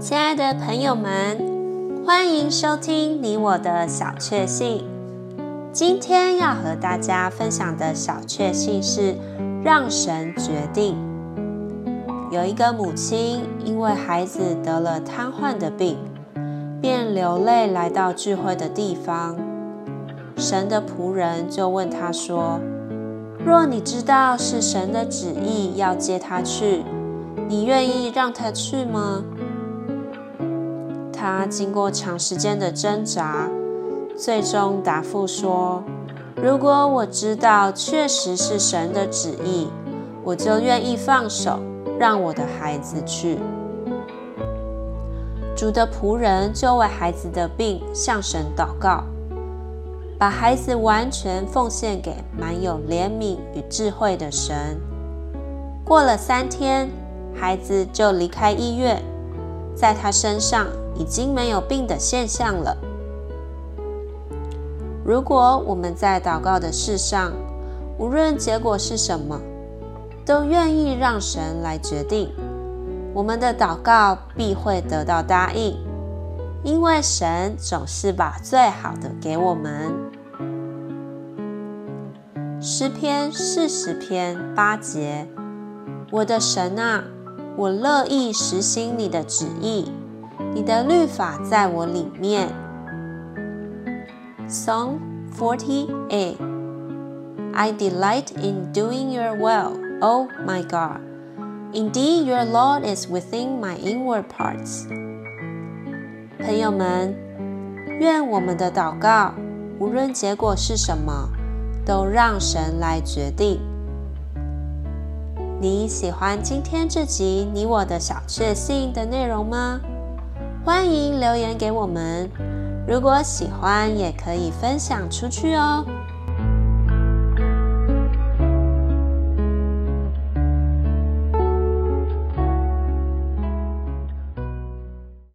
亲爱的朋友们，欢迎收听你我的小确幸。今天要和大家分享的小确幸是让神决定。有一个母亲因为孩子得了瘫痪的病，便流泪来到聚会的地方。神的仆人就问他说：“若你知道是神的旨意要接他去，你愿意让他去吗？”他经过长时间的挣扎，最终答复说：“如果我知道确实是神的旨意，我就愿意放手，让我的孩子去。”主的仆人就为孩子的病向神祷告，把孩子完全奉献给满有怜悯与智慧的神。过了三天，孩子就离开医院，在他身上，已经没有病的现象了。如果我们在祷告的事上，无论结果是什么，都愿意让神来决定，我们的祷告必会得到答应，因为神总是把最好的给我们。诗篇四十篇八节：我的神啊，我乐意实行你的旨意。你的律法在我里面。Psalm 48 I delight in doing your will, O my God. Indeed, your law is within my inward parts. 朋友们，愿我们的祷告，无论结果是什么，都让神来决定。你喜欢今天这集你我的小确幸的内容吗？欢迎留言给我们，如果喜欢也可以分享出去哦。